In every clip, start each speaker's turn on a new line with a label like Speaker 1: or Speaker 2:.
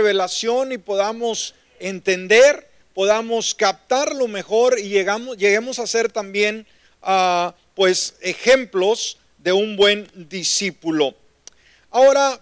Speaker 1: revelación y podamos entender, podamos captarlo mejor y llegamos, lleguemos a ser también ah, pues ejemplos de un buen discípulo. Ahora,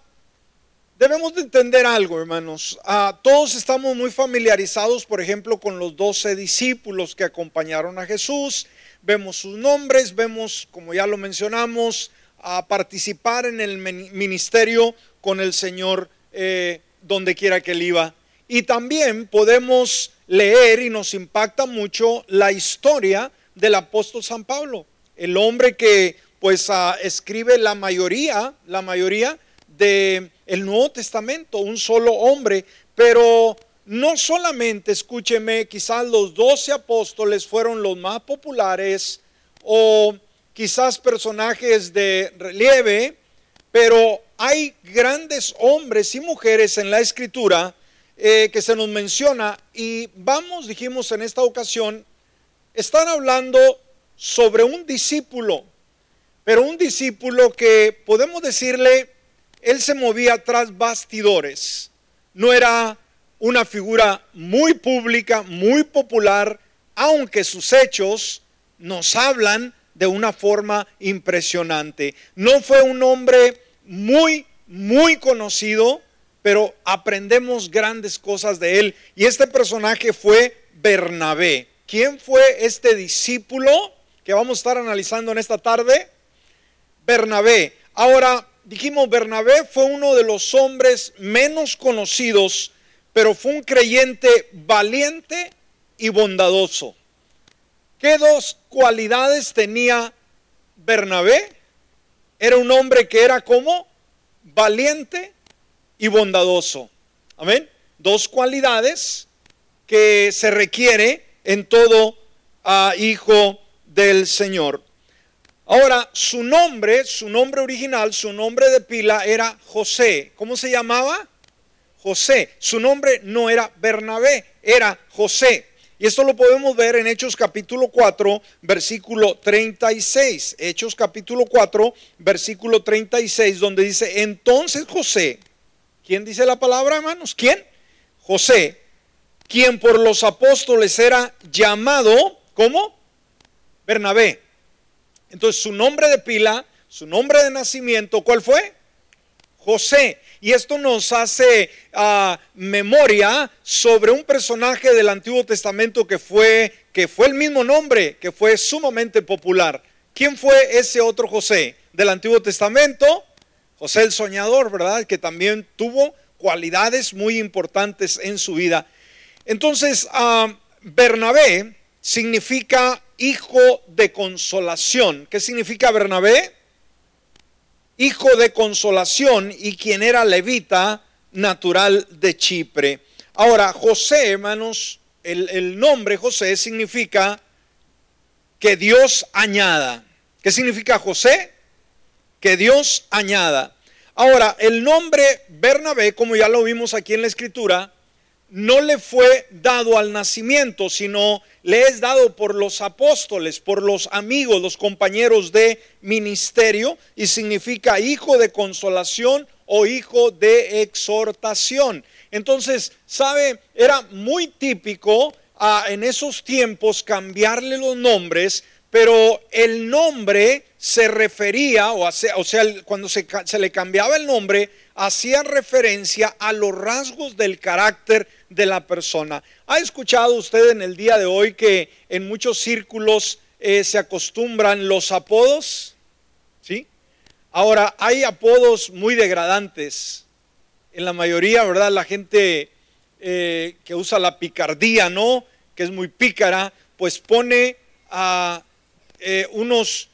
Speaker 1: debemos de entender algo, hermanos. Ah, todos estamos muy familiarizados, por ejemplo, con los doce discípulos que acompañaron a Jesús. Vemos sus nombres, vemos, como ya lo mencionamos, a participar en el ministerio con el Señor eh, donde quiera que él iba. Y también podemos leer y nos impacta mucho la historia del apóstol San Pablo, el hombre que pues ah, escribe la mayoría, la mayoría de Nuevo Testamento, un solo hombre, pero no solamente, escúcheme, quizás los doce apóstoles fueron los más populares o quizás personajes de relieve, pero hay grandes hombres y mujeres en la escritura eh, que se nos menciona y vamos, dijimos en esta ocasión, están hablando sobre un discípulo, pero un discípulo que podemos decirle, él se movía tras bastidores, no era una figura muy pública, muy popular, aunque sus hechos nos hablan de una forma impresionante. No fue un hombre muy, muy conocido, pero aprendemos grandes cosas de él. Y este personaje fue Bernabé. ¿Quién fue este discípulo que vamos a estar analizando en esta tarde? Bernabé. Ahora, dijimos, Bernabé fue uno de los hombres menos conocidos, pero fue un creyente valiente y bondadoso. ¿Qué dos cualidades tenía Bernabé? Era un hombre que era como valiente y bondadoso. Amén. Dos cualidades que se requiere en todo ah, hijo del Señor. Ahora, su nombre, su nombre original, su nombre de pila era José. ¿Cómo se llamaba? José. Su nombre no era Bernabé, era José. Y esto lo podemos ver en Hechos capítulo 4, versículo 36. Hechos capítulo 4, versículo 36, donde dice, entonces José, ¿quién dice la palabra, hermanos? ¿Quién? José, quien por los apóstoles era llamado, ¿cómo? Bernabé. Entonces su nombre de pila, su nombre de nacimiento, ¿cuál fue? José. Y esto nos hace ah, memoria sobre un personaje del Antiguo Testamento que fue, que fue el mismo nombre, que fue sumamente popular. ¿Quién fue ese otro José del Antiguo Testamento? José el Soñador, ¿verdad? Que también tuvo cualidades muy importantes en su vida. Entonces, ah, Bernabé significa hijo de consolación. ¿Qué significa Bernabé? Hijo de consolación y quien era levita natural de Chipre. Ahora, José, hermanos, el, nombre José significa que Dios añada. ¿Qué significa José? Que Dios añada. Ahora, el nombre Bernabé, como ya lo vimos aquí en la escritura, no le fue dado al nacimiento, sino le es dado por los apóstoles, por los amigos, los compañeros de ministerio, y significa hijo de consolación o hijo de exhortación. Entonces, ¿sabe? Era muy típico ah, en esos tiempos cambiarle los nombres, pero el nombre se refería, o, sea, cuando se le cambiaba el nombre, hacía referencia a los rasgos del carácter de la persona. ¿Ha escuchado usted en el día de hoy que en muchos círculos eh, se acostumbran los apodos? ¿Sí? Ahora, hay apodos muy degradantes. En la mayoría, ¿verdad? La gente eh, que usa la picardía, ¿no? Que es muy pícara, pues pone eh, unos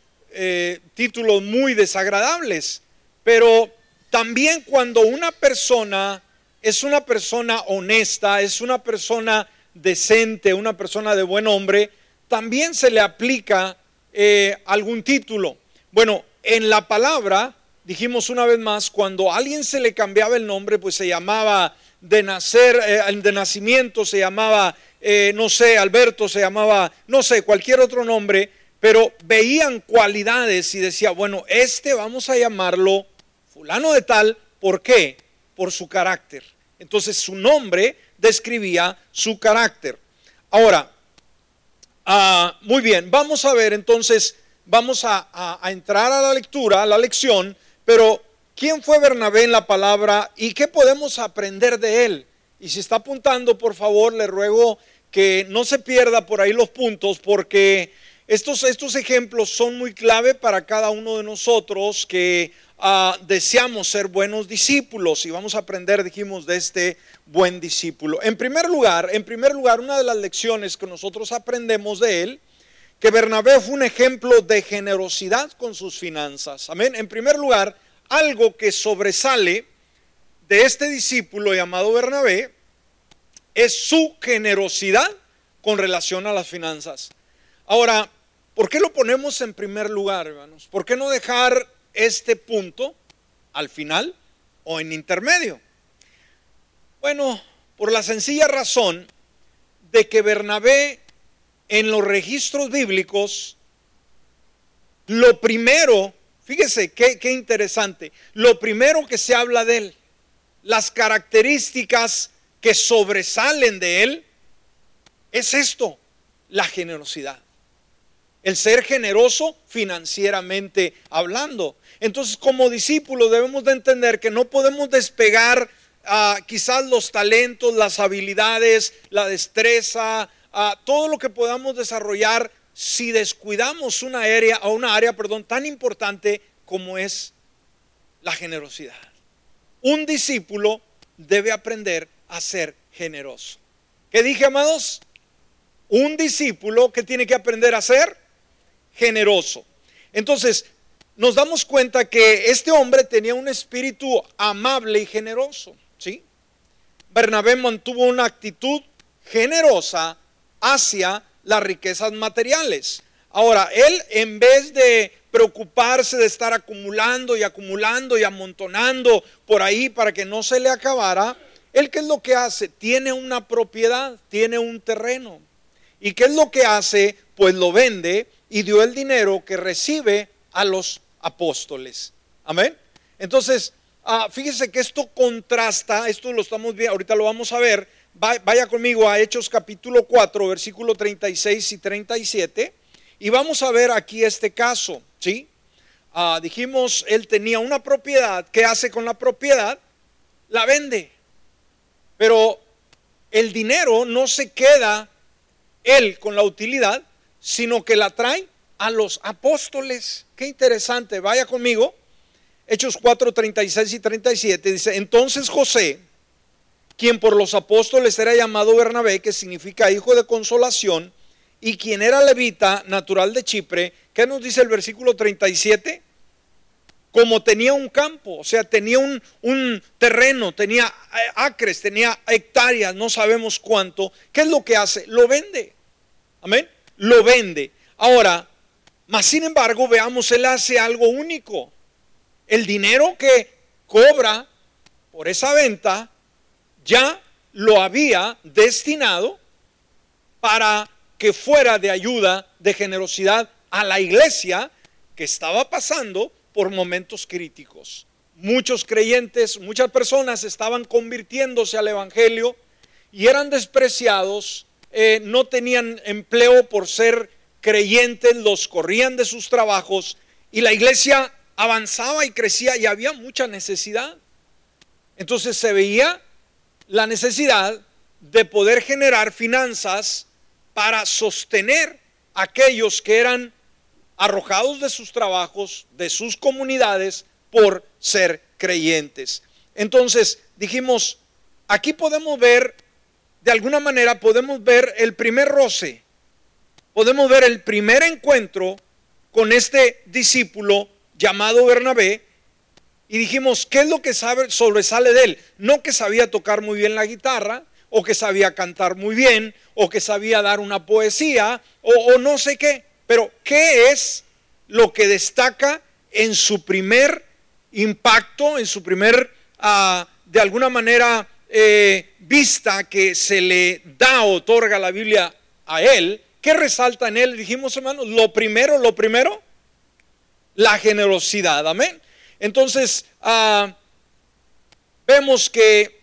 Speaker 1: títulos muy desagradables. Pero también cuando una persona es una persona honesta, es una persona decente, una persona de buen hombre, también se le aplica eh, algún título. Bueno, en la palabra, dijimos una vez más, cuando a alguien se le cambiaba el nombre, pues se llamaba de nacer, eh, de nacimiento se llamaba, eh, no sé, Alberto se llamaba, no sé, cualquier otro nombre, pero veían cualidades y decía, bueno, este vamos a llamarlo fulano de tal, ¿por qué? Por su carácter. Entonces su nombre describía su carácter. Ahora, ah, muy bien, vamos a ver entonces, vamos a, a entrar a la lectura, a la lección, pero ¿quién fue Bernabé en la palabra y qué podemos aprender de él? Y si está apuntando, por favor, le ruego que no se pierda por ahí los puntos porque estos, estos ejemplos son muy clave para cada uno de nosotros que ah, deseamos ser buenos discípulos y vamos a aprender, dijimos, de este buen discípulo. En primer lugar, en primer lugar, una de las lecciones que nosotros aprendemos de él, que Bernabé fue un ejemplo de generosidad con sus finanzas. Amén. En primer lugar, algo que sobresale de este discípulo llamado Bernabé es su generosidad con relación a las finanzas. Ahora, ¿por qué lo ponemos en primer lugar, hermanos? ¿Por qué no dejar este punto al final o en intermedio? Bueno, por la sencilla razón de que Bernabé en los registros bíblicos, lo primero, fíjese qué, qué interesante, lo primero que se habla de él, las características que sobresalen de él, es esto, la generosidad el ser generoso financieramente hablando. Entonces, como discípulos debemos de entender que no podemos despegar ah, quizás los talentos, las habilidades, la destreza, ah, todo lo que podamos desarrollar si descuidamos una área, o una área, perdón, tan importante como es la generosidad. Un discípulo debe aprender a ser generoso. ¿Qué dije, amados? Un discípulo que tiene que aprender a ser generoso. Entonces, nos damos cuenta que este hombre tenía un espíritu amable y generoso, ¿sí? Bernabé mantuvo una actitud generosa hacia las riquezas materiales. Ahora, él en vez de preocuparse de estar acumulando y acumulando y amontonando por ahí para que no se le acabara, él qué es lo que hace? Tiene una propiedad, tiene un terreno. ¿Y qué es lo que hace? Pues lo vende y dio el dinero que recibe a los apóstoles. Amén. Entonces, ah, fíjese que esto contrasta, esto lo estamos viendo, ahorita lo vamos a ver. Vaya conmigo a Hechos capítulo 4, versículo 36 y 37. Y vamos a ver aquí este caso, ¿sí? Ah, dijimos, él tenía una propiedad. ¿Qué hace con la propiedad? La vende. Pero el dinero no se queda él con la utilidad, sino que la trae a los apóstoles. Qué interesante, vaya conmigo. Hechos 4, 36 y 37 dice, entonces José, quien por los apóstoles era llamado Bernabé, que significa hijo de consolación, y quien era levita, natural de Chipre, ¿qué nos dice el versículo 37? Como tenía un campo, o sea, tenía un, un terreno, tenía acres, tenía hectáreas, no sabemos cuánto, ¿qué es lo que hace? Lo vende. Amén lo vende. Ahora, más sin embargo, veamos, él hace algo único. El dinero que cobra por esa venta ya lo había destinado para que fuera de ayuda, de generosidad a la iglesia que estaba pasando por momentos críticos. Muchos creyentes, muchas personas estaban convirtiéndose al Evangelio y eran despreciados eh, no tenían empleo por ser creyentes, los corrían de sus trabajos y la iglesia avanzaba y crecía y había mucha necesidad. Entonces se veía la necesidad de poder generar finanzas para sostener a aquellos que eran arrojados de sus trabajos, de sus comunidades, por ser creyentes. Entonces dijimos, aquí podemos ver de alguna manera podemos ver el primer roce, podemos ver el primer encuentro con este discípulo llamado Bernabé y dijimos, ¿qué es lo que sobresale de él? No que sabía tocar muy bien la guitarra, o que sabía cantar muy bien, o que sabía dar una poesía, o, no sé qué, pero ¿qué es lo que destaca en su primer impacto, en su primer, ah, de alguna manera, eh, vista que se le da, otorga la Biblia a él, ¿qué resalta en él? Dijimos, hermanos, lo primero, lo primero, la generosidad, amén. Entonces, ah, vemos que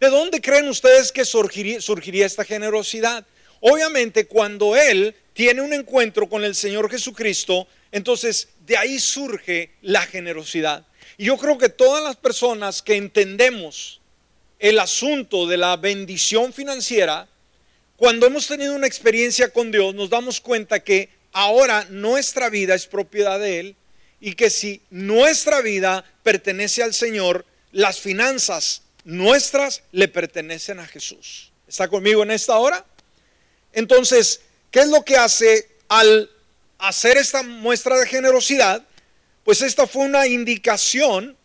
Speaker 1: ¿De dónde creen ustedes que surgiría, surgiría esta generosidad? Obviamente cuando él tiene un encuentro con el Señor Jesucristo, entonces de ahí surge la generosidad. Y yo creo que todas las personas que entendemos el asunto de la bendición financiera, cuando hemos tenido una experiencia con Dios, nos damos cuenta que ahora nuestra vida es propiedad de Él y que si nuestra vida pertenece al Señor, las finanzas nuestras le pertenecen a Jesús. ¿Está conmigo en esta hora? Entonces, ¿qué es lo que hace al hacer esta muestra de generosidad? Pues esta fue una indicación,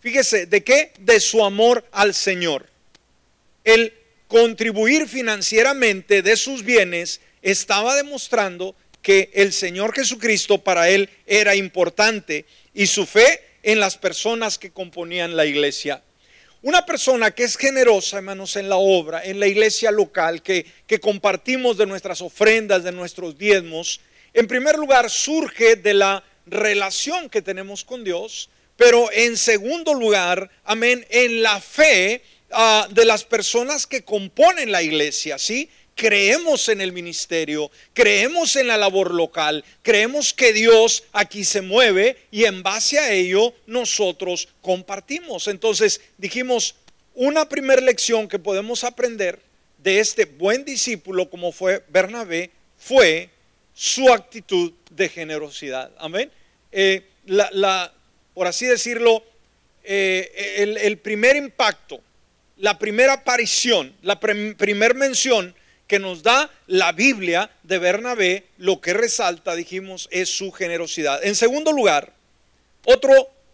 Speaker 1: fíjese, ¿de qué? De su amor al Señor. El contribuir financieramente de sus bienes estaba demostrando que el Señor Jesucristo para él era importante y su fe en las personas que componían la iglesia. Una persona que es generosa, hermanos, en la obra, en la iglesia local, que, que compartimos de nuestras ofrendas, de nuestros diezmos, en primer lugar surge de la relación que tenemos con Dios, pero en segundo lugar, amén, en la fe ah, de las personas que componen la iglesia, ¿sí? creemos en el ministerio, creemos en la labor local, creemos que Dios aquí se mueve y en base a ello nosotros compartimos. Entonces dijimos, una primera lección que podemos aprender de este buen discípulo como fue Bernabé fue su actitud de generosidad. Amén. Eh, por así decirlo, eh, el, primer impacto, la primera aparición, la primera mención que nos da la Biblia de Bernabé, lo que resalta, dijimos, es su generosidad. En segundo lugar,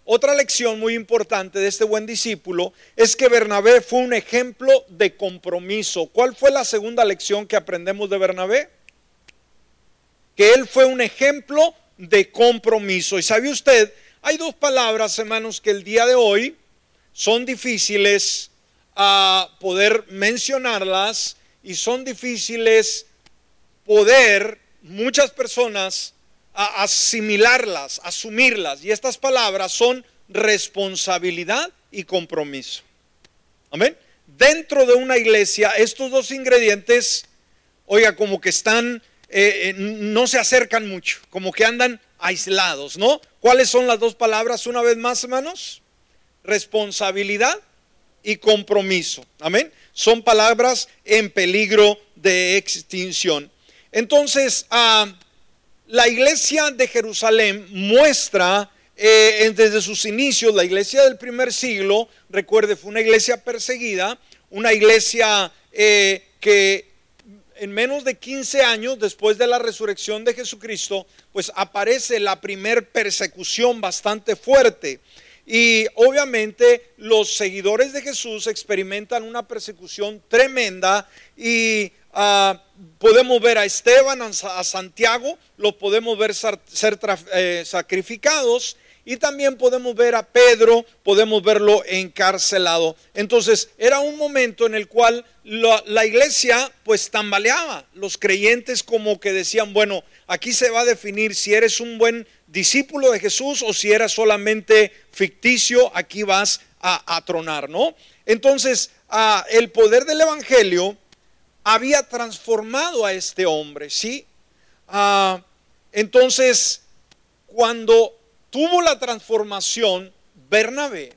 Speaker 1: otra lección muy importante de este buen discípulo es que Bernabé fue un ejemplo de compromiso. ¿Cuál fue la segunda lección que aprendemos de Bernabé? Que él fue un ejemplo de compromiso. Y sabe usted, hay dos palabras, hermanos, que el día de hoy son difíciles a poder mencionarlas y son difíciles poder muchas personas asimilarlas, asumirlas. Y estas palabras son responsabilidad y compromiso. Amén. Dentro de una iglesia, estos dos ingredientes, oiga, como que están, eh, eh, no se acercan mucho, como que andan aislados, ¿no? ¿Cuáles son las dos palabras una vez más, hermanos? Responsabilidad y compromiso. Amén son palabras en peligro de extinción. Entonces, ah, la iglesia de Jerusalén muestra eh, desde sus inicios, la iglesia del primer siglo, recuerde, fue una iglesia perseguida, una iglesia que en menos de 15 años después de la resurrección de Jesucristo, pues aparece la primer persecución bastante fuerte. Y obviamente los seguidores de Jesús experimentan una persecución tremenda y ah, podemos ver a Esteban, a Santiago, los podemos ver ser, eh, sacrificados y también podemos ver a Pedro, podemos verlo encarcelado. Entonces era un momento en el cual la, iglesia pues tambaleaba, los creyentes como que decían, bueno, aquí se va a definir si eres un buen discípulo de Jesús o si eras solamente ficticio, aquí vas a, tronar, ¿no? Entonces, el poder del Evangelio había transformado a este hombre, ¿sí? entonces, cuando tuvo la transformación Bernabé,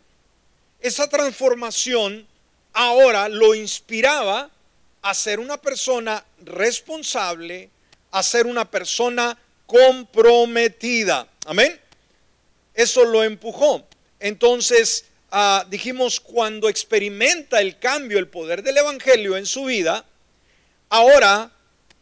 Speaker 1: esa transformación ahora lo inspiraba a ser una persona responsable, a ser una persona comprometida. Amén. Eso lo empujó. Entonces, ah, dijimos, cuando experimenta el cambio, el poder del Evangelio en su vida, ahora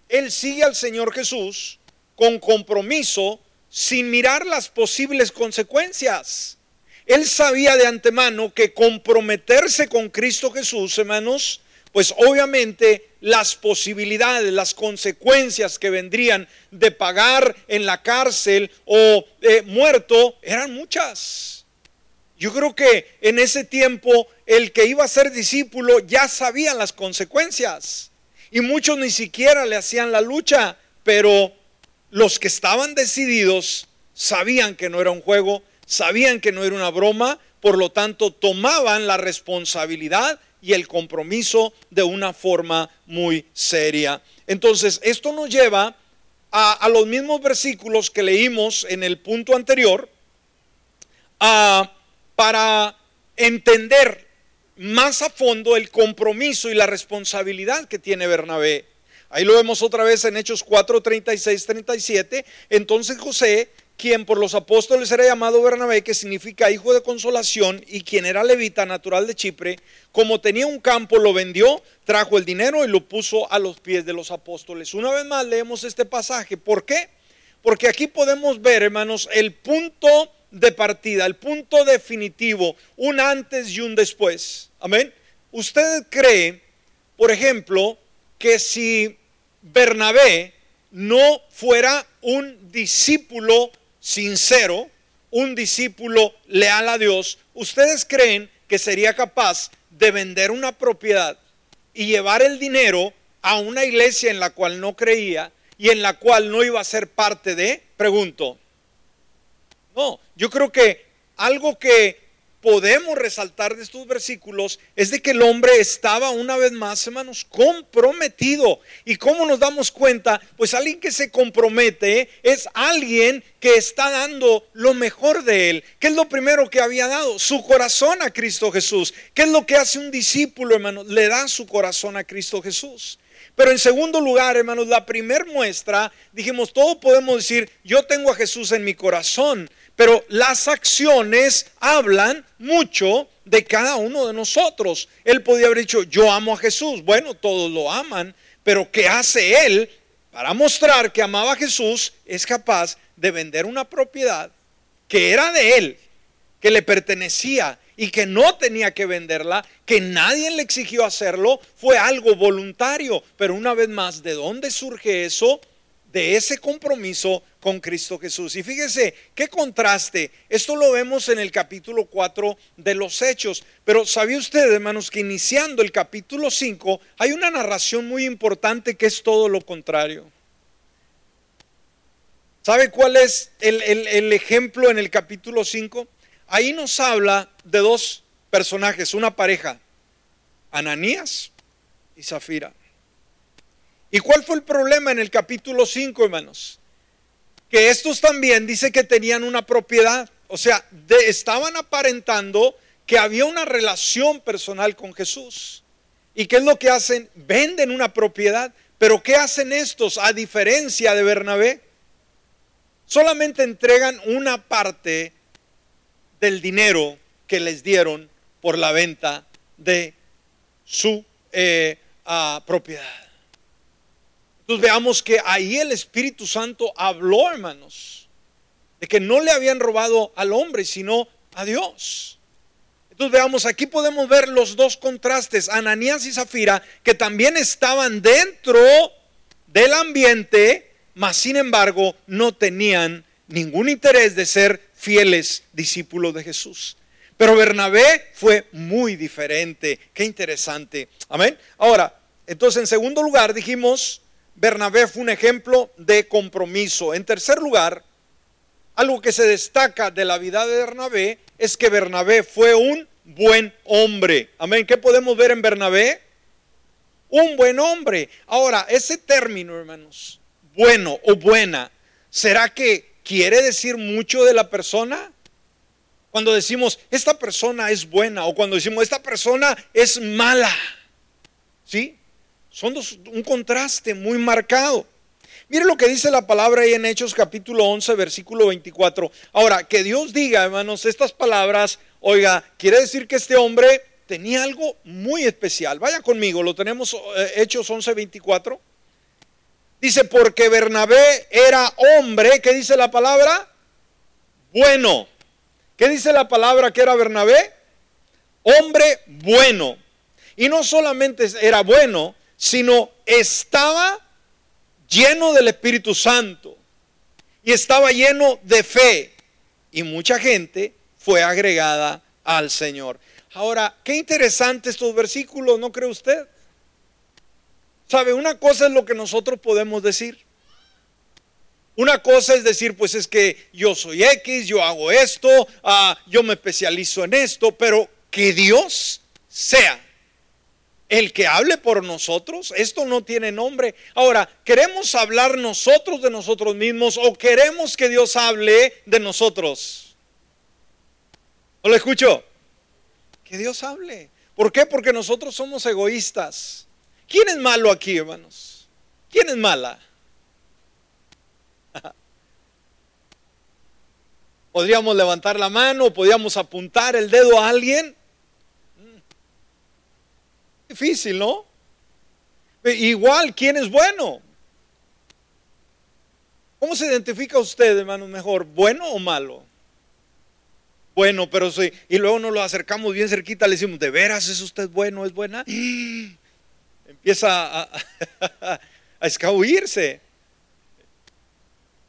Speaker 1: él sigue al Señor Jesús con compromiso, sin mirar las posibles consecuencias. Él sabía de antemano que comprometerse con Cristo Jesús, hermanos, pues obviamente las posibilidades, las consecuencias que vendrían de pagar en la cárcel o eh, muerto eran muchas. Yo creo que en ese tiempo el que iba a ser discípulo ya sabía las consecuencias y muchos ni siquiera le hacían la lucha, pero los que estaban decididos sabían que no era un juego, sabían que no era una broma, por lo tanto tomaban la responsabilidad y el compromiso de una forma muy seria. Entonces, esto nos lleva a, los mismos versículos que leímos en el punto anterior para entender más a fondo el compromiso y la responsabilidad que tiene Bernabé. Ahí lo vemos otra vez en Hechos 4, 36, 37. Entonces José, quien por los apóstoles era llamado Bernabé, que significa hijo de consolación, y quien era levita natural de Chipre, como tenía un campo, lo vendió, trajo el dinero y lo puso a los pies de los apóstoles. Una vez más leemos este pasaje. ¿Por qué? Porque aquí podemos ver, hermanos, el punto de partida, el punto definitivo, un antes y un después. Amén. ¿Usted cree, por ejemplo, que si Bernabé no fuera un discípulo sincero, un discípulo leal a Dios, ¿ustedes creen que sería capaz de vender una propiedad y llevar el dinero a una iglesia en la cual no creía y en la cual no iba a ser parte de? Pregunto. No, yo creo que algo que podemos resaltar de estos versículos es de que el hombre estaba una vez más, hermanos, comprometido. ¿Y cómo nos damos cuenta? Pues alguien que se compromete es alguien que está dando lo mejor de él. ¿Qué es lo primero que había dado? Su corazón a Cristo Jesús. ¿Qué es lo que hace un discípulo, hermanos? Le da su corazón a Cristo Jesús. Pero en segundo lugar, hermanos, la primer muestra, dijimos, todos podemos decir, yo tengo a Jesús en mi corazón, pero las acciones hablan mucho de cada uno de nosotros. Él podía haber dicho, yo amo a Jesús. Bueno, todos lo aman, pero ¿qué hace él para mostrar que amaba a Jesús? Es capaz de vender una propiedad que era de él, que le pertenecía y que no tenía que venderla, que nadie le exigió hacerlo, fue algo voluntario. Pero una vez más, ¿de dónde surge eso? De ese compromiso con Cristo Jesús. Y fíjese, qué contraste. Esto lo vemos en el capítulo 4 de los Hechos. Pero ¿sabía usted, hermanos, que iniciando el capítulo 5 hay una narración muy importante que es todo lo contrario? ¿Sabe cuál es el, el ejemplo en el capítulo 5? Ahí nos habla de dos personajes, una pareja, Ananías y Zafira. ¿Y cuál fue el problema en el capítulo 5, hermanos? Que estos también dice que tenían una propiedad, o sea, estaban aparentando que había una relación personal con Jesús. ¿Y qué es lo que hacen? Venden una propiedad. Pero ¿qué hacen estos a diferencia de Bernabé? Solamente entregan una parte del dinero que les dieron por la venta de su eh, ah, propiedad veamos que ahí el Espíritu Santo habló, hermanos, de que no le habían robado al hombre, sino a Dios. Entonces veamos, aquí podemos ver los dos contrastes, Ananías y Zafira, que también estaban dentro del ambiente, mas sin embargo no tenían ningún interés de ser fieles discípulos de Jesús. Pero Bernabé fue muy diferente. Qué interesante. Amén. Ahora, entonces en segundo lugar dijimos Bernabé fue un ejemplo de compromiso. En tercer lugar, algo que se destaca de la vida de Bernabé es que Bernabé fue un buen hombre. Amén. ¿Qué podemos ver en Bernabé? Un buen hombre. Ahora, ese término, hermanos, bueno o buena, ¿será que quiere decir mucho de la persona? Cuando decimos, esta persona es buena o cuando decimos, esta persona es mala. ¿Sí? Son un contraste muy marcado. Mire lo que dice la palabra ahí en Hechos capítulo 11, versículo 24. Ahora, que Dios diga, hermanos, estas palabras, oiga, quiere decir que este hombre tenía algo muy especial. Vaya conmigo, lo tenemos eh, Hechos 11, 24. Dice, porque Bernabé era hombre, ¿qué dice la palabra? Bueno. ¿Qué dice la palabra que era Bernabé? Hombre bueno. Y no solamente era bueno, sino estaba lleno del Espíritu Santo y estaba lleno de fe. Y mucha gente fue agregada al Señor. Ahora, qué interesante estos versículos, ¿no cree usted? ¿Sabe? Una cosa es lo que nosotros podemos decir. Una cosa es decir, pues es que yo soy X, yo hago esto, ah, yo me especializo en esto, pero que Dios sea el que hable por nosotros. Esto no tiene nombre. Ahora, ¿queremos hablar nosotros de nosotros mismos o queremos que Dios hable de nosotros? ¿No lo escucho? Que Dios hable. ¿Por qué? Porque nosotros somos egoístas. ¿Quién es malo aquí, hermanos? ¿Quién es mala? Podríamos levantar la mano, podríamos apuntar el dedo a alguien. Difícil, ¿no? Igual, ¿quién es bueno? ¿Cómo se identifica usted, hermano, mejor? ¿Bueno o malo? Bueno, pero sí. Y luego nos lo acercamos bien cerquita, le decimos, ¿de veras es usted bueno? ¿Es buena? Empieza a, a, escabuirse.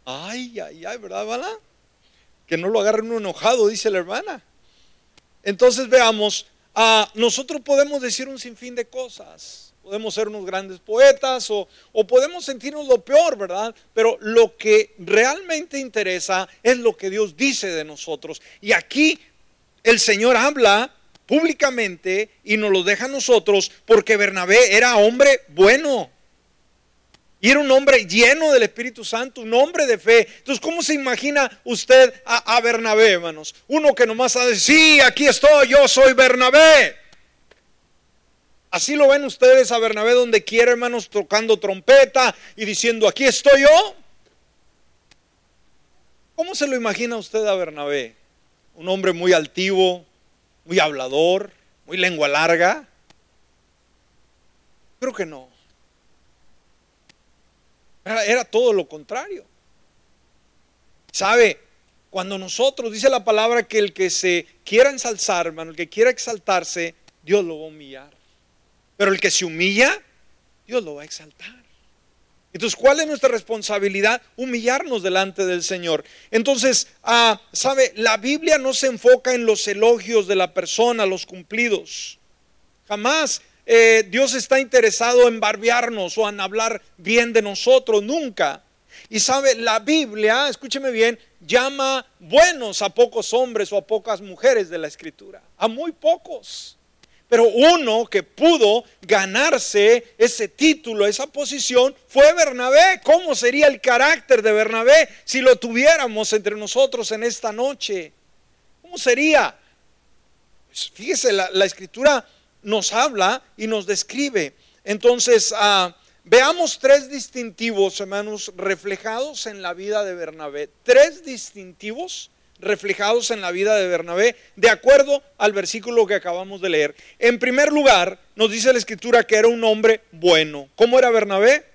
Speaker 1: Ay, ay, ay, ¿verdad, Bala? Que no lo agarren enojado, dice la hermana. Entonces veamos nosotros podemos decir un sinfín de cosas. Podemos ser unos grandes poetas o, o podemos sentirnos lo peor, ¿verdad? Pero lo que realmente interesa es lo que Dios dice de nosotros. Y aquí el Señor habla públicamente y nos lo deja a nosotros porque Bernabé era hombre bueno. Y era un hombre lleno del Espíritu Santo, un hombre de fe. Entonces, ¿cómo se imagina usted a, Bernabé, hermanos? Uno que nomás ha de sí, aquí estoy, yo soy Bernabé. Así lo ven ustedes a Bernabé donde quiera, hermanos, tocando trompeta y diciendo, aquí estoy yo. ¿Cómo se lo imagina usted a Bernabé? Un hombre muy altivo, muy hablador, muy lengua larga. Creo que no. Era, todo lo contrario. ¿Sabe? Cuando nosotros, dice la palabra, que el que se quiera ensalzar, hermano, el que quiera exaltarse, Dios lo va a humillar. Pero el que se humilla, Dios lo va a exaltar. Entonces, ¿cuál es nuestra responsabilidad? Humillarnos delante del Señor. Entonces, ah, ¿sabe? La Biblia no se enfoca en los elogios de la persona, los cumplidos. Jamás eh, Dios está interesado en barbearnos o en hablar bien de nosotros, nunca. Y sabe, la Biblia, escúcheme bien, llama buenos a pocos hombres o a pocas mujeres de la escritura, a muy pocos. Pero uno que pudo ganarse ese título, esa posición, fue Bernabé. ¿Cómo sería el carácter de Bernabé si lo tuviéramos entre nosotros en esta noche? ¿Cómo sería? Pues fíjese, la, la escritura nos habla y nos describe. Entonces, ah, veamos tres distintivos, hermanos, reflejados en la vida de Bernabé. Tres distintivos reflejados en la vida de Bernabé, de acuerdo al versículo que acabamos de leer. En primer lugar, nos dice la escritura que era un hombre bueno. ¿Cómo era Bernabé?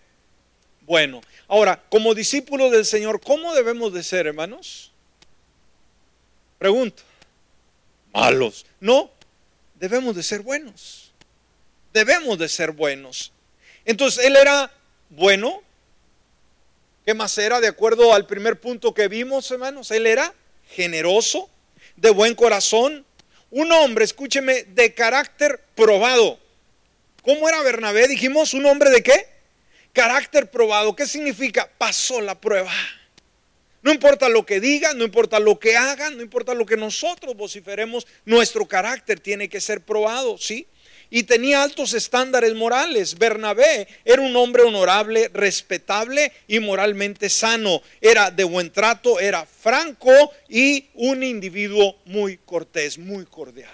Speaker 1: Bueno. Ahora, como discípulo del Señor, ¿cómo debemos de ser, hermanos? Pregunto. Malos. No, debemos de ser buenos. Debemos de ser buenos. Entonces, él era bueno. ¿Qué más era? De acuerdo al primer punto que vimos, hermanos, él era generoso, de buen corazón, un hombre, escúcheme, de carácter probado. ¿Cómo era Bernabé? Dijimos, un hombre de qué? Carácter probado. ¿Qué significa? Pasó la prueba. No importa lo que digan, no importa lo que hagan, no importa lo que nosotros vociferemos, nuestro carácter tiene que ser probado, ¿sí? Y tenía altos estándares morales. Bernabé era un hombre honorable, respetable y moralmente sano. Era de buen trato, era franco y un individuo muy cortés, muy cordial.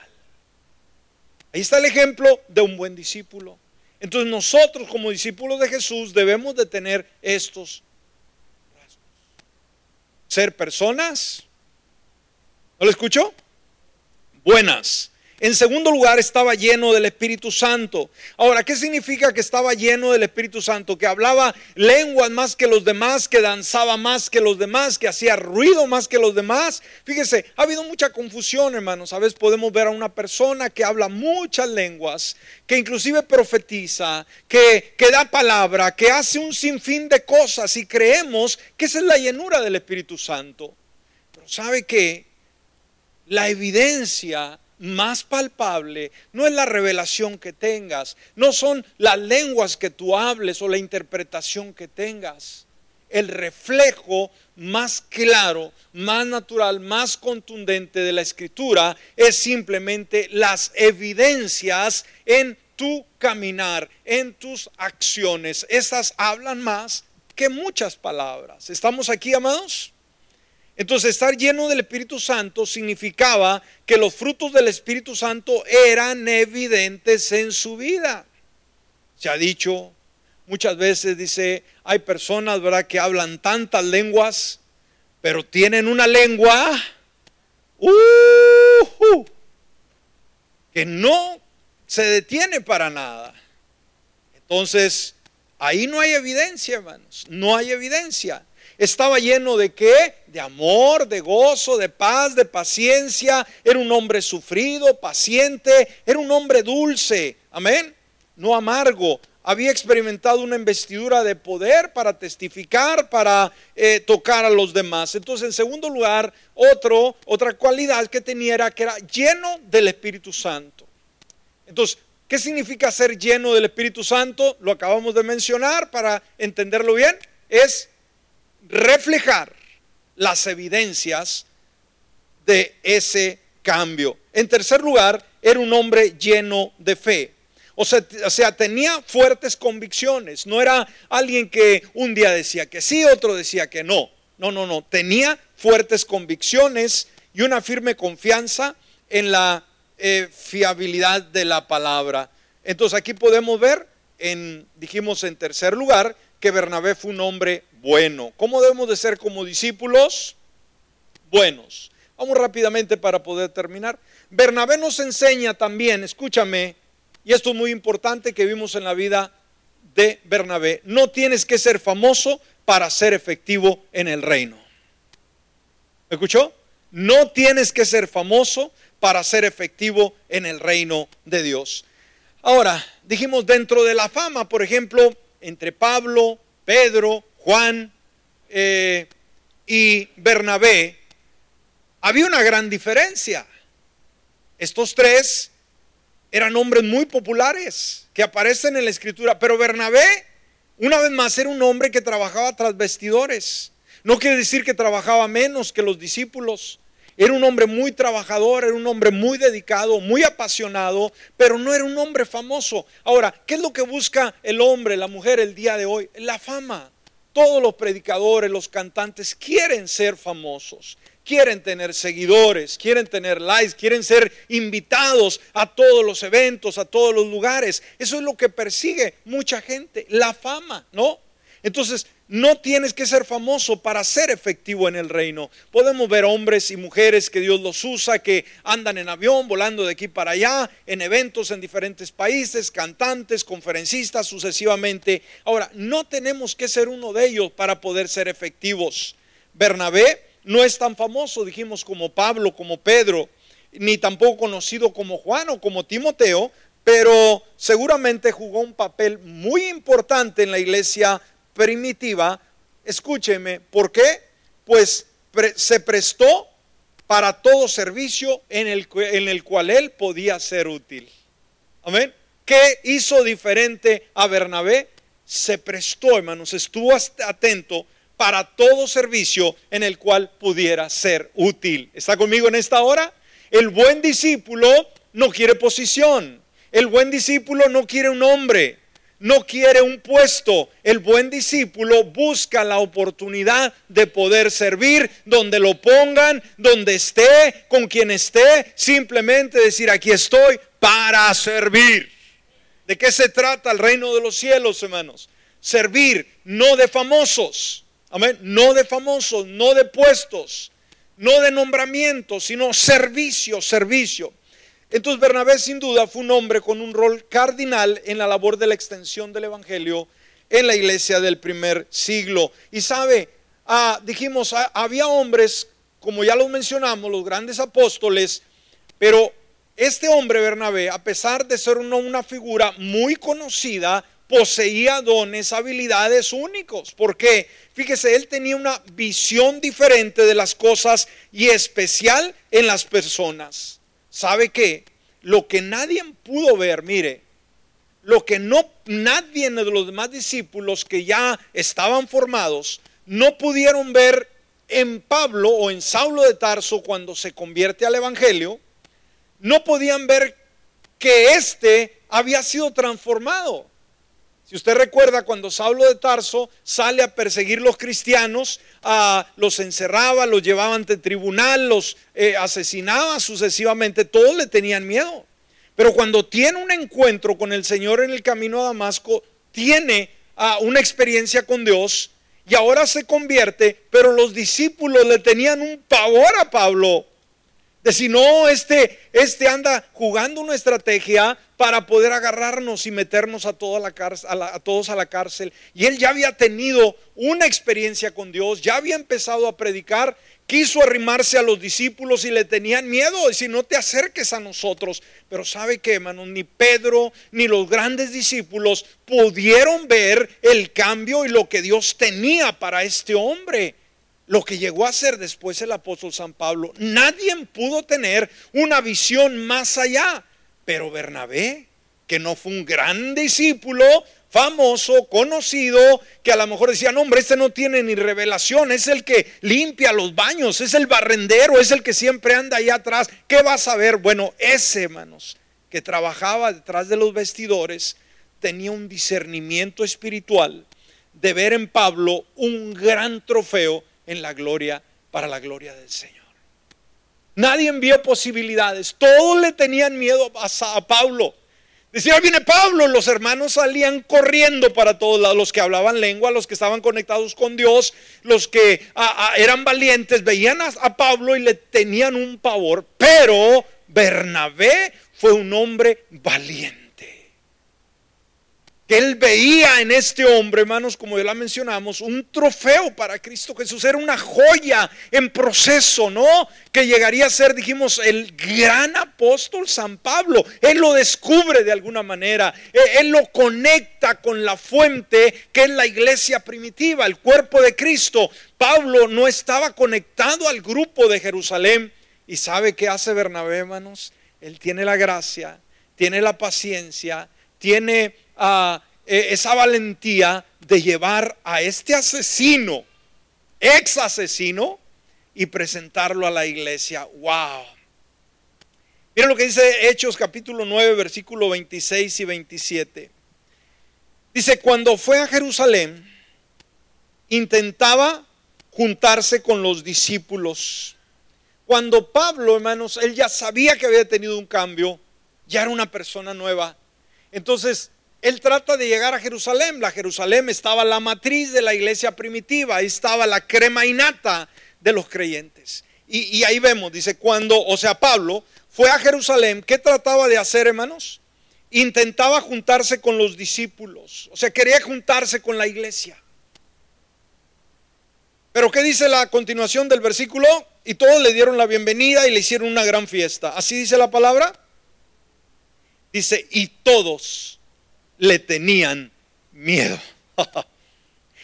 Speaker 1: Ahí está el ejemplo de un buen discípulo. Entonces nosotros como discípulos de Jesús debemos de tener estos ser personas, ¿no lo escucho? Buenas. En segundo lugar, estaba lleno del Espíritu Santo. Ahora, ¿qué significa que estaba lleno del Espíritu Santo? Que hablaba lenguas más que los demás, que danzaba más que los demás, que hacía ruido más que los demás. Fíjese, ha habido mucha confusión, hermanos. A veces podemos ver a una persona que habla muchas lenguas, que inclusive profetiza, que, que da palabra, que hace un sinfín de cosas y creemos que esa es la llenura del Espíritu Santo. Pero ¿sabe qué? La evidencia más palpable no es la revelación que tengas, no son las lenguas que tú hables o la interpretación que tengas. El reflejo más claro, más natural, más contundente de la escritura es simplemente las evidencias en tu caminar, en tus acciones. Estas hablan más que muchas palabras. ¿Estamos aquí, amados? Entonces, estar lleno del Espíritu Santo significaba que los frutos del Espíritu Santo eran evidentes en su vida. Se ha dicho muchas veces, dice, hay personas, ¿verdad?, que hablan tantas lenguas, pero tienen una lengua uh, que no se detiene para nada. Entonces, ahí no hay evidencia, hermanos, no hay evidencia. Estaba lleno de qué? De amor, de gozo, de paz, de paciencia. Era un hombre sufrido, paciente. Era un hombre dulce. Amén. No amargo. Había experimentado una investidura de poder para testificar, para eh, tocar a los demás. Entonces, en segundo lugar, otro, otra cualidad que tenía era que era lleno del Espíritu Santo. Entonces, ¿qué significa ser lleno del Espíritu Santo? Lo acabamos de mencionar para entenderlo bien. Es reflejar las evidencias de ese cambio. En tercer lugar, era un hombre lleno de fe. O sea, tenía fuertes convicciones. No era alguien que un día decía que sí, otro decía que no. No, no, no. Tenía fuertes convicciones y una firme confianza en la eh, fiabilidad de la palabra. Entonces aquí podemos ver, en, dijimos en tercer lugar, que Bernabé fue un hombre bueno. ¿Cómo debemos de ser como discípulos? Buenos. Vamos rápidamente para poder terminar. Bernabé nos enseña también, escúchame, y esto es muy importante que vimos en la vida de Bernabé, no tienes que ser famoso para ser efectivo en el reino. ¿Me escuchó? No tienes que ser famoso para ser efectivo en el reino de Dios. Ahora, dijimos dentro de la fama, por ejemplo, entre Pablo, Pedro, Juan eh, y Bernabé, había una gran diferencia. Estos tres eran hombres muy populares que aparecen en la escritura, pero Bernabé, una vez más, era un hombre que trabajaba tras vestidores. No quiere decir que trabajaba menos que los discípulos. Era un hombre muy trabajador, era un hombre muy dedicado, muy apasionado, pero no era un hombre famoso. Ahora, ¿qué es lo que busca el hombre, la mujer el día de hoy? La fama. Todos los predicadores, los cantantes quieren ser famosos, quieren tener seguidores, quieren tener likes, quieren ser invitados a todos los eventos, a todos los lugares. Eso es lo que persigue mucha gente, la fama, ¿no? Entonces, no tienes que ser famoso para ser efectivo en el reino. Podemos ver hombres y mujeres que Dios los usa, que andan en avión, volando de aquí para allá, en eventos en diferentes países, cantantes, conferencistas, sucesivamente. Ahora, no tenemos que ser uno de ellos para poder ser efectivos. Bernabé no es tan famoso, dijimos, como Pablo, como Pedro, ni tampoco conocido como Juan o como Timoteo, pero seguramente jugó un papel muy importante en la iglesia primitiva, escúcheme, ¿por qué? Pues se prestó para todo servicio en el, en el cual él podía ser útil. Amén. ¿Qué hizo diferente a Bernabé? Se prestó, hermanos, estuvo atento para todo servicio en el cual pudiera ser útil. ¿Está conmigo en esta hora? El buen discípulo no quiere posición. El buen discípulo no quiere un hombre no quiere un puesto. El buen discípulo busca la oportunidad de poder servir donde lo pongan, donde esté, con quien esté. Simplemente decir, aquí estoy para servir. ¿De qué se trata el reino de los cielos, hermanos? Servir, no de famosos. Amén. No de famosos, no de puestos, no de nombramientos, sino servicio, servicio. Entonces Bernabé sin duda fue un hombre con un rol cardinal en la labor de la extensión del Evangelio en la iglesia del primer siglo. Y sabe, ah, dijimos, ah, había hombres, como ya los mencionamos, los grandes apóstoles, pero este hombre Bernabé, a pesar de ser una figura muy conocida, poseía dones, habilidades únicos. porque Fíjese, él tenía una visión diferente de las cosas y especial en las personas. ¿Sabe qué? Lo que nadie pudo ver, mire, lo que no nadie de los demás discípulos que ya estaban formados no pudieron ver en Pablo o en Saulo de Tarso cuando se convierte al evangelio, no podían ver que éste había sido transformado. Si usted recuerda cuando Saulo de Tarso sale a perseguir los cristianos, los encerraba, los llevaba ante tribunal, los eh, asesinaba sucesivamente, todos le tenían miedo. Pero cuando tiene un encuentro con el Señor en el camino a Damasco, tiene ah, una experiencia con Dios y ahora se convierte, pero los discípulos le tenían un pavor a Pablo. De si no, este, este anda jugando una estrategia para poder agarrarnos y meternos a, toda la cárcel, a, todos a la cárcel. Y él ya había tenido una experiencia con Dios, ya había empezado a predicar quiso arrimarse a los discípulos y le tenían miedo, y si no te acerques a nosotros. Pero sabe que, hermano, ni Pedro ni los grandes discípulos pudieron ver el cambio y lo que Dios tenía para este hombre. Lo que llegó a ser después el apóstol San Pablo. Nadie pudo tener una visión más allá. Pero Bernabé, que no fue un gran discípulo, famoso, conocido, que a lo mejor decían, hombre, este no tiene ni revelación, es el que limpia los baños, es el barrendero, es el que siempre anda ahí atrás. ¿Qué vas a ver? Bueno, ese, hermanos, que trabajaba detrás de los vestidores, tenía un discernimiento espiritual de ver en Pablo un gran trofeo en la gloria, para la gloria del Señor. Nadie envió posibilidades, todos le tenían miedo a Pablo. Decía, viene Pablo, los hermanos salían corriendo para todos lados, los que hablaban lengua, los que estaban conectados con Dios, los que eran valientes, veían a Pablo y le tenían un pavor, pero Bernabé fue un hombre valiente que él veía en este hombre, hermanos, como ya la mencionamos, un trofeo para Cristo Jesús. Era una joya en proceso, ¿no? Que llegaría a ser, dijimos, el gran apóstol San Pablo. Él lo descubre de alguna manera. E, él lo conecta con la fuente que es la iglesia primitiva, el cuerpo de Cristo. Pablo no estaba conectado al grupo de Jerusalén. ¿Y sabe qué hace Bernabé, hermanos? Él tiene la gracia, tiene la paciencia, tiene e, esa valentía de llevar a este asesino, ex asesino, y presentarlo a la iglesia. ¡Wow! Miren lo que dice Hechos capítulo 9, versículo 26 y 27. Dice, cuando fue a Jerusalén, intentaba juntarse con los discípulos. Cuando Pablo, hermanos, él ya sabía que había tenido un cambio, ya era una persona nueva. Entonces, él trata de llegar a Jerusalén. La Jerusalén estaba la matriz de la iglesia primitiva, ahí estaba la crema innata de los creyentes. Y, y, ahí vemos, dice, cuando, o sea, Pablo fue a Jerusalén, ¿qué trataba de hacer, hermanos? Intentaba juntarse con los discípulos, o sea, quería juntarse con la iglesia. Pero ¿qué dice la continuación del versículo? Y todos le dieron la bienvenida y le hicieron una gran fiesta. ¿Así dice la palabra? Dice, y todos le tenían miedo.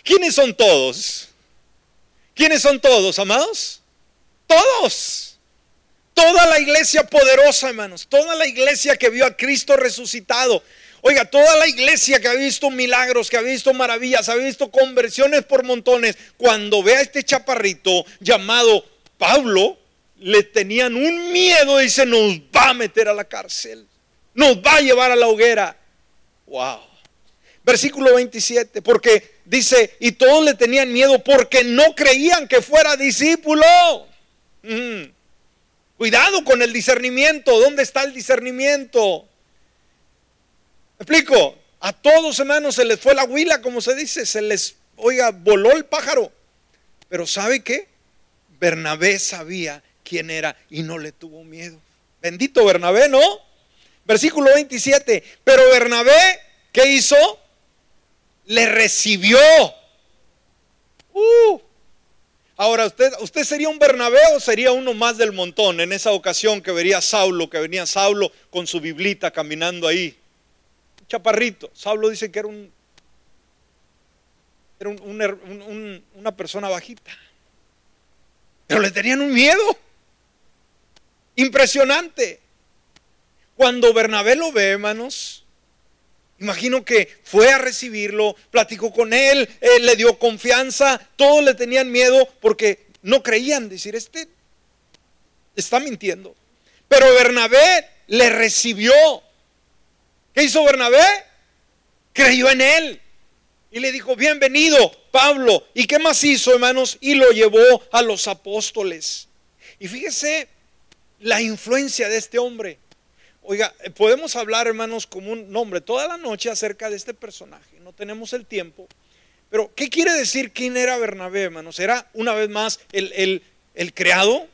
Speaker 1: ¿Quiénes son todos? ¿Quiénes son todos, amados? Todos. Toda la iglesia poderosa, hermanos. Toda la iglesia que vio a Cristo resucitado. Oiga, toda la iglesia que ha visto milagros, que ha visto maravillas, ha visto conversiones por montones, cuando ve a este chaparrito llamado Pablo, le tenían un miedo, dice, nos va a meter a la cárcel, nos va a llevar a la hoguera. Wow. Versículo 27, porque dice, y todos le tenían miedo porque no creían que fuera discípulo. Mm. Cuidado con el discernimiento. ¿Dónde está el discernimiento? ¿Me explico? A todos hermanos se les fue la huila, como se dice, se les, oiga, voló el pájaro. Pero ¿sabe qué? Bernabé sabía quién era y no le tuvo miedo. Bendito Bernabé, ¿no? Versículo 27. Pero Bernabé, ¿qué hizo? Le recibió. Uh. Ahora, ¿usted, ¿usted sería un Bernabé o sería uno más del montón en esa ocasión que vería Saulo, que venía Saulo con su biblita caminando ahí? Un chaparrito. Saulo dice que era un, era una persona bajita. Pero le tenían un miedo. Impresionante. Cuando Bernabé lo ve, hermanos, imagino que fue a recibirlo, platicó con él, él le dio confianza, todos le tenían miedo porque no creían decir, este está mintiendo. Pero Bernabé le recibió ¿Qué hizo Bernabé? Creyó en él. Y le dijo, bienvenido, Pablo. ¿Y qué más hizo, hermanos? Y lo llevó a los apóstoles. Y fíjese la influencia de este hombre. Oiga, podemos hablar, hermanos, como un nombre toda la noche acerca de este personaje. No tenemos el tiempo. Pero, ¿qué quiere decir quién era Bernabé, hermanos? ¿Era una vez más el, el, creado?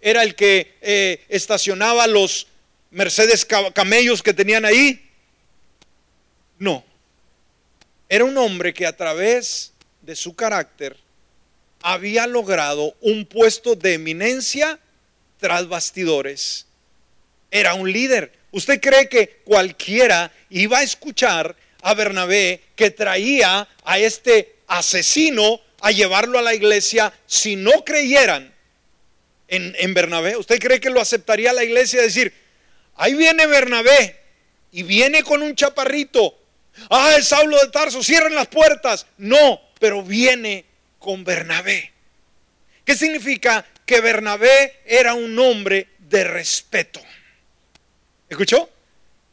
Speaker 1: ¿Era el que eh, estacionaba los Mercedes camellos que tenían ahí? No. Era un hombre que a través de su carácter había logrado un puesto de eminencia tras bastidores. Era un líder. ¿Usted cree que cualquiera iba a escuchar a Bernabé que traía a este asesino a llevarlo a la iglesia si no creyeran en, Bernabé? ¿Usted cree que lo aceptaría la iglesia decir, ahí viene Bernabé y viene con un chaparrito? Ah, el Saulo de Tarso, cierren las puertas. No, pero viene con Bernabé. ¿Qué significa? Que Bernabé era un hombre de respeto. ¿Escuchó?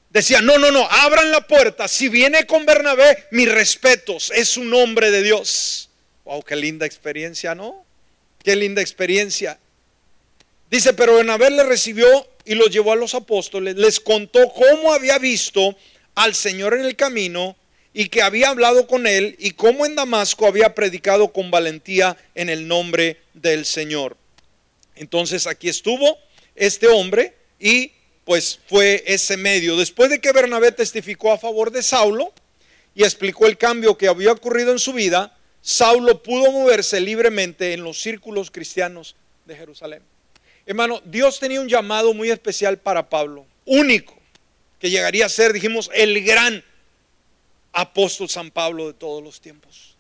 Speaker 1: Decía, no, no, no, abran la puerta. Si viene con Bernabé, mis respetos, es un hombre de Dios. Wow, qué linda experiencia, ¿no? Qué linda experiencia. Dice, pero Bernabé le recibió y lo llevó a los apóstoles, les contó cómo había visto al Señor en el camino y que había hablado con él y cómo en Damasco había predicado con valentía en el nombre del Señor. Entonces aquí estuvo este hombre y pues fue ese medio. Después de que Bernabé testificó a favor de Saulo y explicó el cambio que había ocurrido en su vida, Saulo pudo moverse libremente en los círculos cristianos de Jerusalén. Hermano, Dios tenía un llamado muy especial para Pablo, único, que llegaría a ser, dijimos, el gran apóstol San Pablo de todos los tiempos.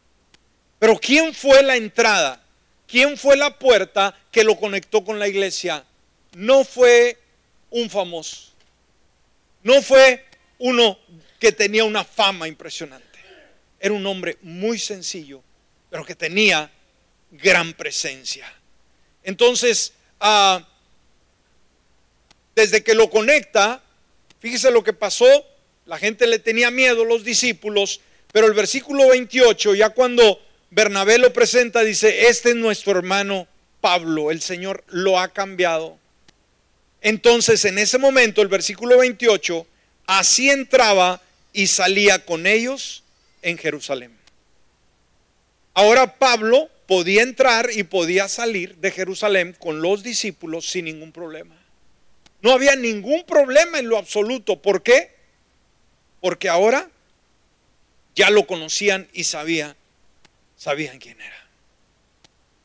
Speaker 1: Pero ¿quién fue la entrada? ¿Quién fue la puerta que lo conectó con la iglesia? No fue un famoso. No fue uno que tenía una fama impresionante. Era un hombre muy sencillo, pero que tenía gran presencia. Entonces, ah, desde que lo conecta, fíjese lo que pasó. La gente le tenía miedo, los discípulos, pero el versículo 28, ya cuando Bernabé lo presenta, dice, este es nuestro hermano Pablo, el Señor lo ha cambiado. Entonces en ese momento, el versículo 28, así entraba y salía con ellos en Jerusalén. Ahora Pablo podía entrar y podía salir de Jerusalén con los discípulos sin ningún problema. No había ningún problema en lo absoluto. ¿Por qué? Porque ahora ya lo conocían y sabían, sabían quién era.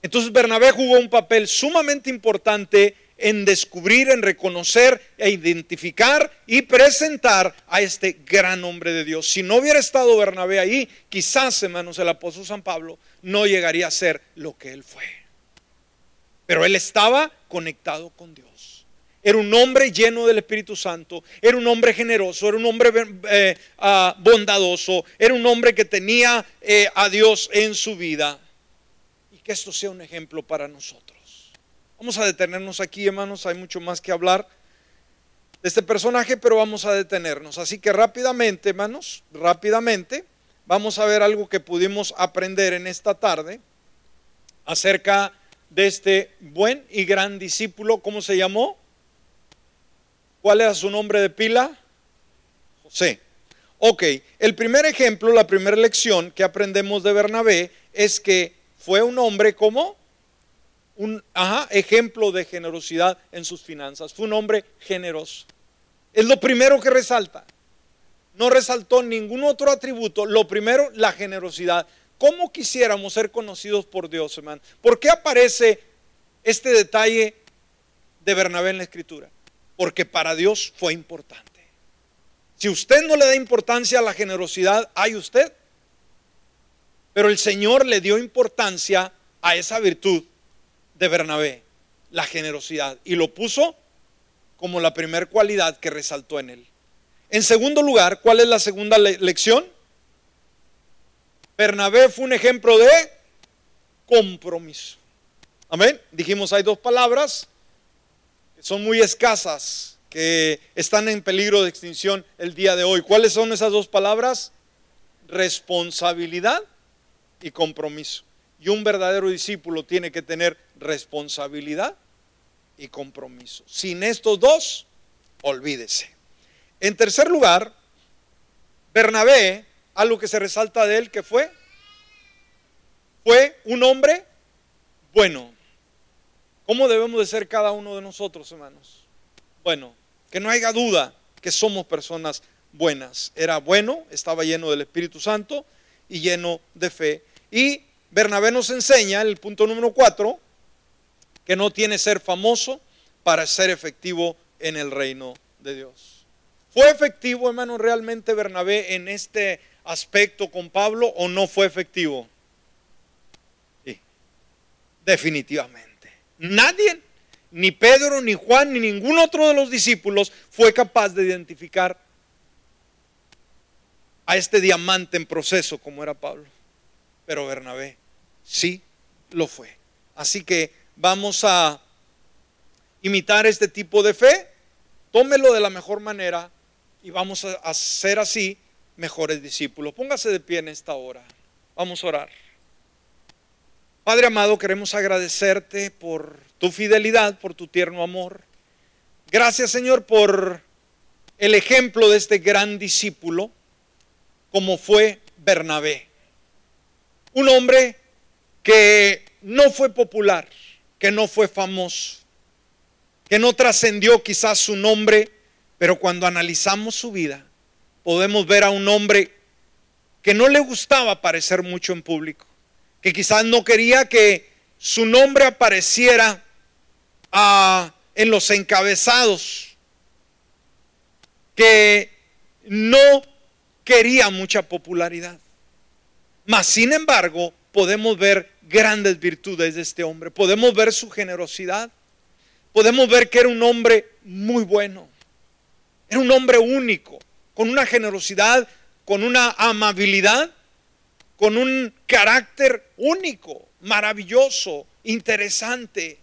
Speaker 1: Entonces Bernabé jugó un papel sumamente importante en descubrir, en reconocer e identificar y presentar a este gran hombre de Dios. Si no hubiera estado Bernabé ahí, quizás, hermanos, el apóstol San Pablo no llegaría a ser lo que él fue. Pero él estaba conectado con Dios. Era un hombre lleno del Espíritu Santo, era un hombre generoso, era un hombre eh, ah, bondadoso, era un hombre que tenía eh, a Dios en su vida. Y que esto sea un ejemplo para nosotros. Vamos a detenernos aquí, hermanos, hay mucho más que hablar de este personaje, pero vamos a detenernos. Así que rápidamente, hermanos, rápidamente, vamos a ver algo que pudimos aprender en esta tarde acerca de este buen y gran discípulo. ¿Cómo se llamó? ¿Cuál era su nombre de pila? José. Ok, el primer ejemplo, la primera lección que aprendemos de Bernabé es que fue un hombre como un ejemplo de generosidad en sus finanzas. Fue un hombre generoso. Es lo primero que resalta. No resaltó ningún otro atributo. Lo primero, la generosidad. ¿Cómo quisiéramos ser conocidos por Dios, hermano? ¿Por qué aparece este detalle de Bernabé en la escritura? Porque para Dios fue importante. Si usted no le da importancia a la generosidad, hay usted. Pero el Señor le dio importancia a esa virtud de Bernabé, la generosidad, y lo puso como la primera cualidad que resaltó en él. En segundo lugar, ¿cuál es la segunda lección? Bernabé fue un ejemplo de compromiso. Amén. Dijimos, hay dos palabras que son muy escasas, que están en peligro de extinción el día de hoy. ¿Cuáles son esas dos palabras? Responsabilidad y compromiso. Y un verdadero discípulo tiene que tener responsabilidad y compromiso. Sin estos dos, olvídese. En tercer lugar, Bernabé, algo que se resalta de él, que fue, fue un hombre bueno. ¿Cómo debemos de ser cada uno de nosotros, hermanos? Bueno, que no haya duda que somos personas buenas. Era bueno, estaba lleno del Espíritu Santo y lleno de fe. Y Bernabé nos enseña, el punto número cuatro, que no tiene ser famoso para ser efectivo en el reino de Dios. ¿Fue efectivo, hermano, realmente Bernabé en este aspecto con Pablo o no fue efectivo? Sí, definitivamente. Nadie ni Pedro, ni Juan, ni ningún otro de los discípulos fue capaz de identificar a este diamante en proceso como era Pablo. Pero Bernabé sí lo fue. Así que vamos a imitar este tipo de fe, tómelo de la mejor manera y vamos a hacer así mejores discípulos. Póngase de pie en esta hora. Vamos a orar. Padre amado, queremos agradecerte por tu fidelidad, por tu tierno amor. Gracias Señor por el ejemplo de este gran discípulo, como fue Bernabé. Un hombre que no fue popular, que no fue famoso, que no trascendió quizás su nombre, pero cuando analizamos su vida, podemos ver a un hombre que no le gustaba aparecer mucho en público que quizás no quería que su nombre apareciera ah, en los encabezados, que no quería mucha popularidad. Mas, sin embargo, podemos ver grandes virtudes de este hombre, podemos ver su generosidad, podemos ver que era un hombre muy bueno, era un hombre único, con una generosidad, con una amabilidad con un carácter único, maravilloso, interesante.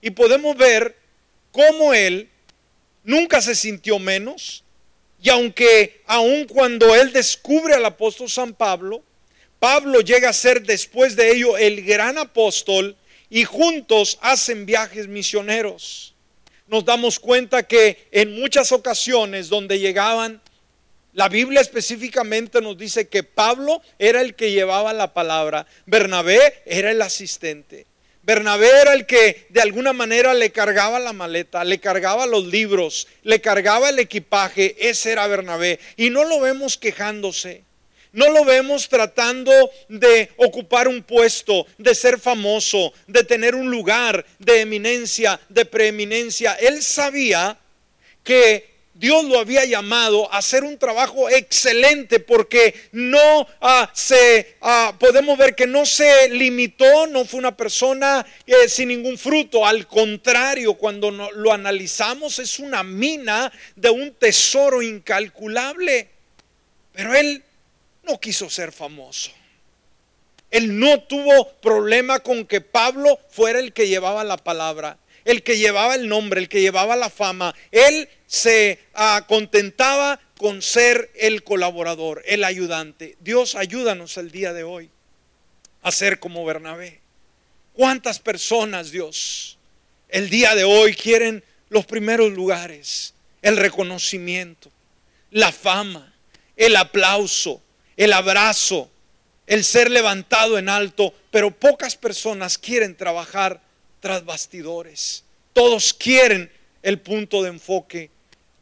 Speaker 1: Y podemos ver cómo él nunca se sintió menos. Y aunque aun cuando él descubre al apóstol San Pablo, Pablo llega a ser después de ello el gran apóstol y juntos hacen viajes misioneros. Nos damos cuenta que en muchas ocasiones donde llegaban la Biblia específicamente nos dice que Pablo era el que llevaba la palabra, Bernabé era el asistente. Bernabé era el que de alguna manera le cargaba la maleta, le cargaba los libros, le cargaba el equipaje, ese era Bernabé. Y no lo vemos quejándose, no lo vemos tratando de ocupar un puesto, de ser famoso, de tener un lugar de eminencia, de preeminencia. Él sabía que Dios lo había llamado a hacer un trabajo excelente porque no ah, se, ah, podemos ver que no se limitó, no fue una persona eh, sin ningún fruto, al contrario, cuando lo analizamos es una mina de un tesoro incalculable, pero él no quiso ser famoso. Él no tuvo problema con que Pablo fuera el que llevaba la palabra el que llevaba el nombre, el que llevaba la fama. Él se ah, contentaba con ser el colaborador, el ayudante. Dios ayúdanos el día de hoy a ser como Bernabé. ¿Cuántas personas, Dios, el día de hoy quieren los primeros lugares, el reconocimiento, la fama, el aplauso, el abrazo, el ser levantado en alto, pero pocas personas quieren trabajar tras bastidores. Todos quieren el punto de enfoque.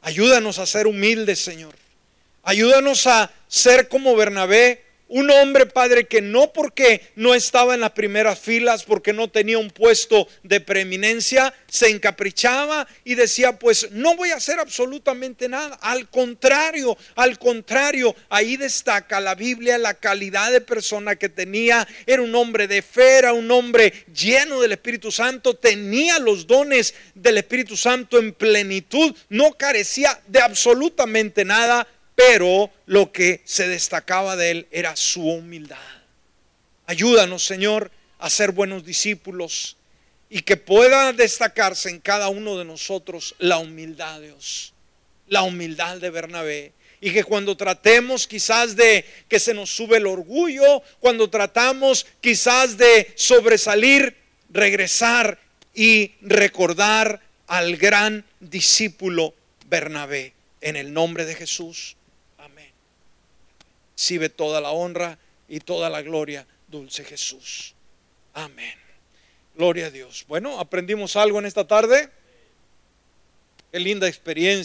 Speaker 1: Ayúdanos a ser humildes, Señor. Ayúdanos a ser como Bernabé, un hombre, Padre, que no porque no estaba en las primeras filas, porque no tenía un puesto de preeminencia, se encaprichaba y decía, pues no voy a hacer absolutamente nada. Al contrario, al contrario, ahí destaca la Biblia la calidad de persona que tenía. Era un hombre de fe, era un hombre lleno del Espíritu Santo, tenía los dones del Espíritu Santo en plenitud, no carecía de absolutamente nada pero lo que se destacaba de él era su humildad. Ayúdanos, Señor, a ser buenos discípulos y que pueda destacarse en cada uno de nosotros la humildad, Dios, la humildad de Bernabé. Y que cuando tratemos quizás de que se nos sube el orgullo, cuando tratamos quizás de sobresalir, regresar y recordar al gran discípulo Bernabé. En el nombre de Jesús. Recibe toda la honra y toda la gloria, dulce Jesús. Amén. Gloria a Dios. Bueno, aprendimos algo en esta tarde. Qué linda experiencia.